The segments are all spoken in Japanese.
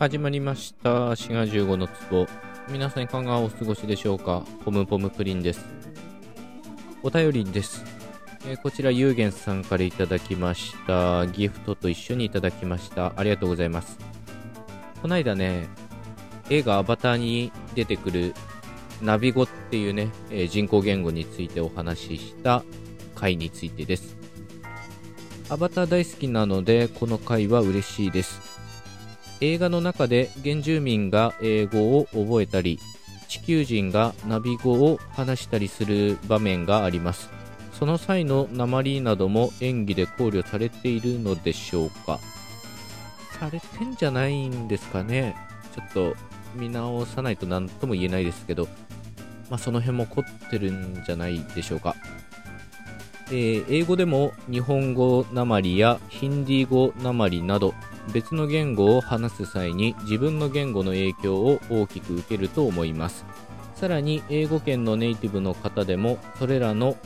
始まりました。滋賀15の壺。皆さんいかがお過ごしでしょうか？ポムポムプリンです。お便りです、えーこちらゆうげんさんからいただきました。ギフトと一緒にいただきました。ありがとうございます。こないだね映画アバターに出てくるナビ語っていうね、えー人工言語についてお話しした回についてです。アバター大好きなのでこの回は嬉しいです。映画の中で原住民が英語を覚えたり地球人がナビ語を話したりする場面があります。その際の鉛なども演技で考慮されているのでしょうか？されてんじゃないんですかね。ちょっと見直さないと何とも言えないですけど。まあその辺も凝ってるんじゃないでしょうか。えー英語でも日本語なまりやヒンディー語なまりなど別の言語を話す際に自分の言語の影響を大きく受けると思います。さらに英語圏のネイティブの方でもそれらの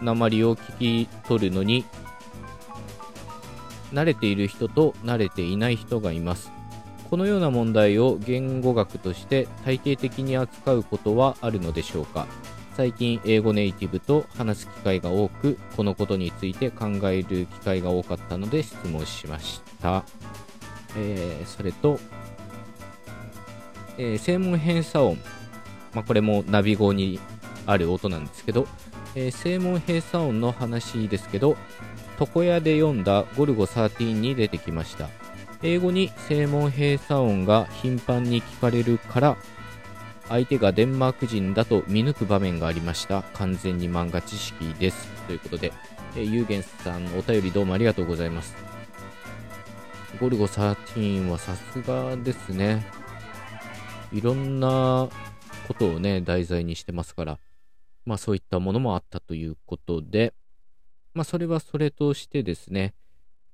鉛を聞き取るのに慣れている人と慣れていない人がいます。このような問題を言語学として体系的に扱うことはあるのでしょうか。最近英語ネイティブと話す機会が多くこのことについて考える機会が多かったので質問しました、えーそれと、えー正門偏差音、まあ、これもナビ語にある音なんですけど、えー正門閉鎖音の話ですけど床屋で読んだゴルゴ13に出てきました。英語に正門閉鎖音が頻繁に聞かれるから相手がデンマーク人だと見抜く場面がありました。完全に漫画知識です。ということで、えー、ゆうげんさんお便りどうもありがとうございます。ゴルゴ13はさすがですね。いろんなことをね題材にしてますから。まあそういったものもあったということで。まあそれはそれとしてですね。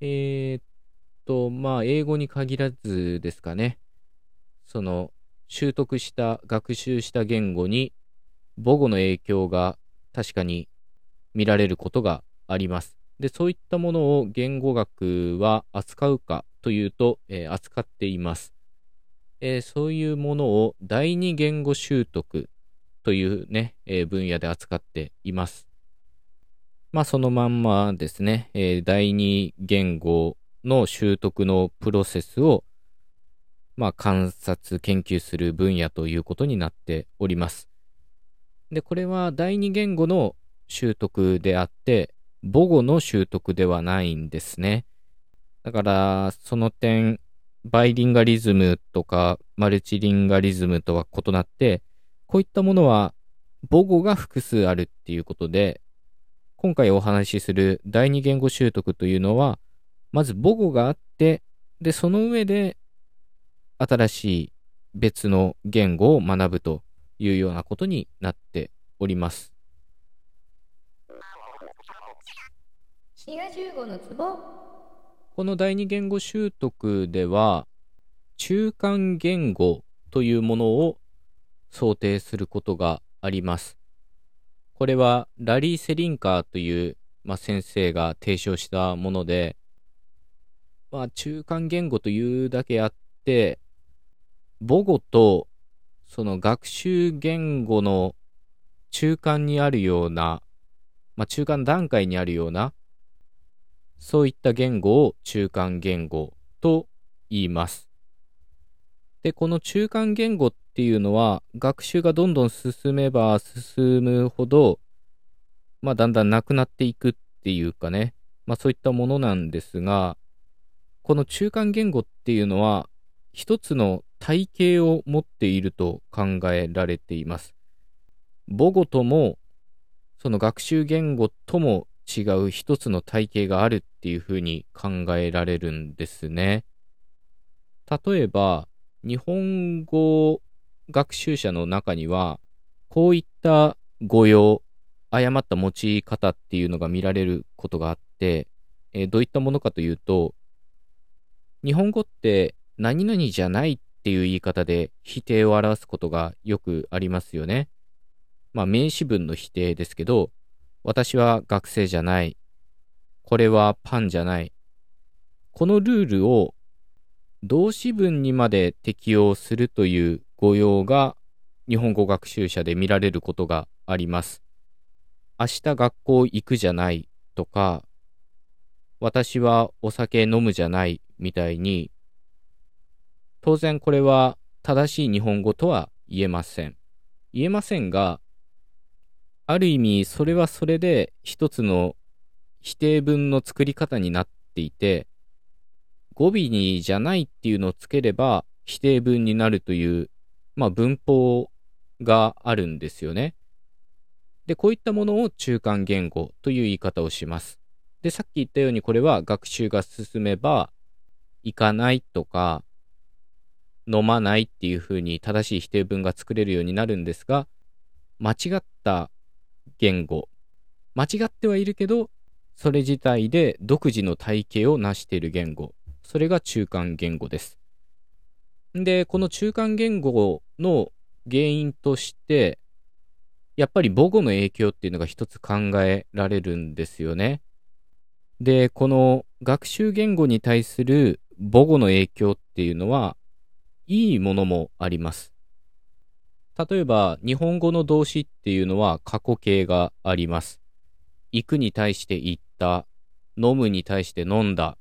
えーっとまあ英語に限らずですかね。その習得した学習した言語に母語の影響が確かに見られることがあります。でそういったものを言語学は扱うかというと、えー扱っています、えーそういうものを第二言語習得というね、えー分野で扱っていますまあそのまんまですね、え第二言語の習得のプロセスをまあ、観察、研究する分野ということになっております。で、これは第二言語の習得であって、母語の習得ではないんですね。だから、その点、バイリンガリズムとかマルチリンガリズムとは異なって、こういったものは母語が複数あるっていうことで、今回お話しする第二言語習得というのは、まず母語があって、で、その上で新しい別の言語を学ぶというようなことになっております。滋賀15のツボこの第二言語習得では、中間言語というものを想定することがあります。これはラリー・セリンカーという、まあ、先生が提唱したもので、まあ、中間言語というだけあって、母語とその学習言語の中間にあるような、まあ、中間段階にあるような、そういった言語を中間言語と言います。で、この中間言語っていうのは、学習がどんどん進めば進むほど、まあ、だんだんなくなっていくっていうかね、まあ、そういったものなんですが、この中間言語っていうのは、一つの体系を持っていると考えられています。母語とも、その学習言語とも違う一つの体系があるっていうふうに考えられるんですね。例えば、日本語学習者の中には、こういった語用、誤った用い方っていうのが見られることがあって、えーどういったものかというと、日本語って何々じゃないっていう言い方で否定を表すことがよくありますよね。まあ名詞文の否定ですけど、私は学生じゃない。これはパンじゃない。このルールを動詞文にまで適用するという語用が日本語学習者で見られることがあります。明日学校行くじゃないとか、私はお酒飲むじゃないみたいに、当然これは正しい日本語とは言えません。言えませんが、ある意味それはそれで一つの否定文の作り方になっていて、語尾にじゃないっていうのをつければ否定文になるという、まあ文法があるんですよね。で、こういったものを中間言語という言い方をします。で、さっき言ったようにこれは学習が進めば、行かないとか、飲まないっていうふうに正しい否定文が作れるようになるんですが、間違った言語、間違ってはいるけど、それ自体で独自の体系を成している言語、それが中間言語です。で、この中間言語の原因として、やっぱり母語の影響っていうのが一つ考えられるんですよね。で、この学習言語に対する母語の影響っていうのは、いいものもあります。例えば、日本語の動詞っていうのは過去形があります。行くに対して行った、飲むに対して飲んだ。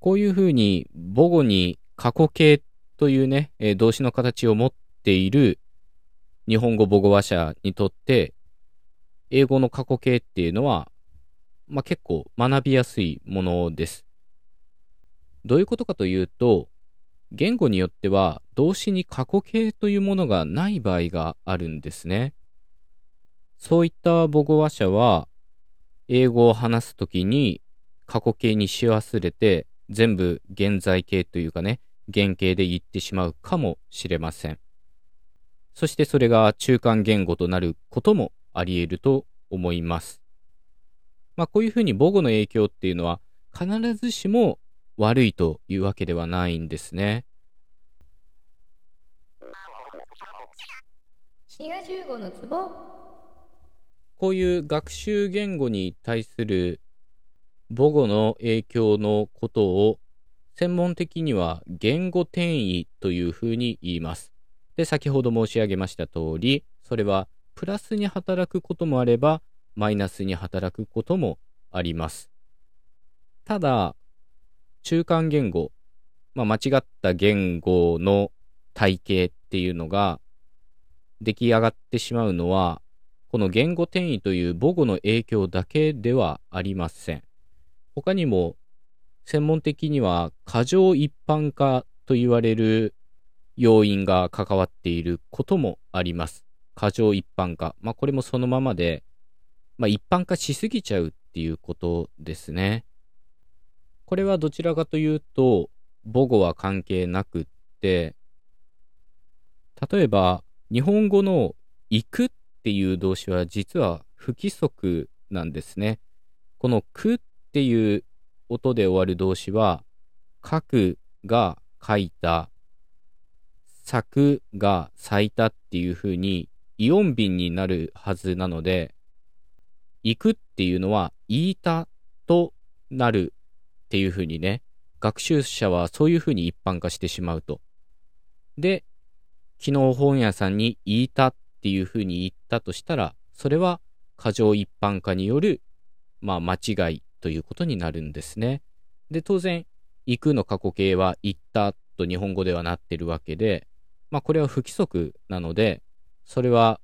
こういうふうに母語に過去形というね、え動詞の形を持っている日本語母語話者にとって、英語の過去形っていうのは、まあ、結構学びやすいものです。どういうことかというと、言語によっては動詞に過去形というものがない場合があるんですね。そういった母語話者は、英語を話すときに過去形にし忘れて、全部現在形というかね、原型で言ってしまうかもしれません。そしてそれが中間言語となることもあり得ると思います。まあこういうふうに母語の影響っていうのは必ずしも悪いというわけではないんですね。こういう学習言語に対する母語の影響のことを専門的には言語転移というふうに言います。で、先ほど申し上げました通り、それはプラスに働くこともあれば、マイナスに働くこともあります。ただ、中間言語、まあ、間違った言語の体系っていうのが出来上がってしまうのは、この言語転移という母語の影響だけではありません。他にも、専門的には過剰一般化と言われる要因が関わっていることもあります。過剰一般化。まあこれもそのままで、まあ一般化しすぎちゃうっていうことですね。これはどちらかというと、母語は関係なくって、例えば、日本語の行くっていう動詞は実は不規則なんですね。このくっていう音で終わる動詞は、書くが書いた、咲くが咲いたっていう風にイオン便になるはずなので、行くっていうのは言いたとなるっていう風にね、学習者はそういう風に一般化してしまうと。で、昨日本屋さんに言いたっていう風に言ったとしたら、それは過剰一般化による、まあ間違いということになるんですね。で、当然、行くの過去形は行ったと日本語ではなってるわけで、まあこれは不規則なので、それは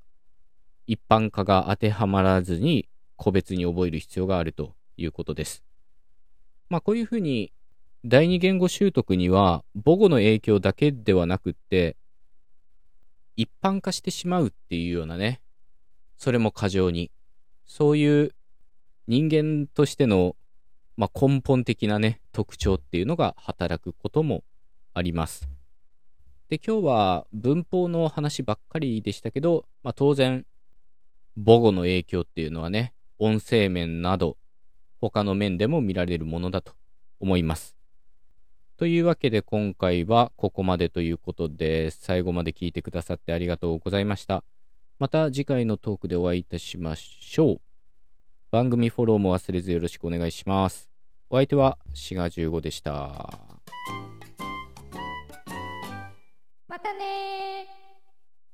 一般化が当てはまらずに個別に覚える必要があるということです。まあこういうふうに第二言語習得には母語の影響だけではなくって一般化してしまうっていうようなね、それも過剰に、そういう人間としての、まあ、根本的なね、特徴っていうのが働くこともあります。で、今日は文法の話ばっかりでしたけど、まあ、当然、母語の影響っていうのはね、音声面など、他の面でも見られるものだと思います。というわけで今回はここまでということで、最後まで聞いてくださってありがとうございました。また次回のトークでお会いいたしましょう。番組フォローも忘れずよろしくお願いします。お相手はシガ15でした。またね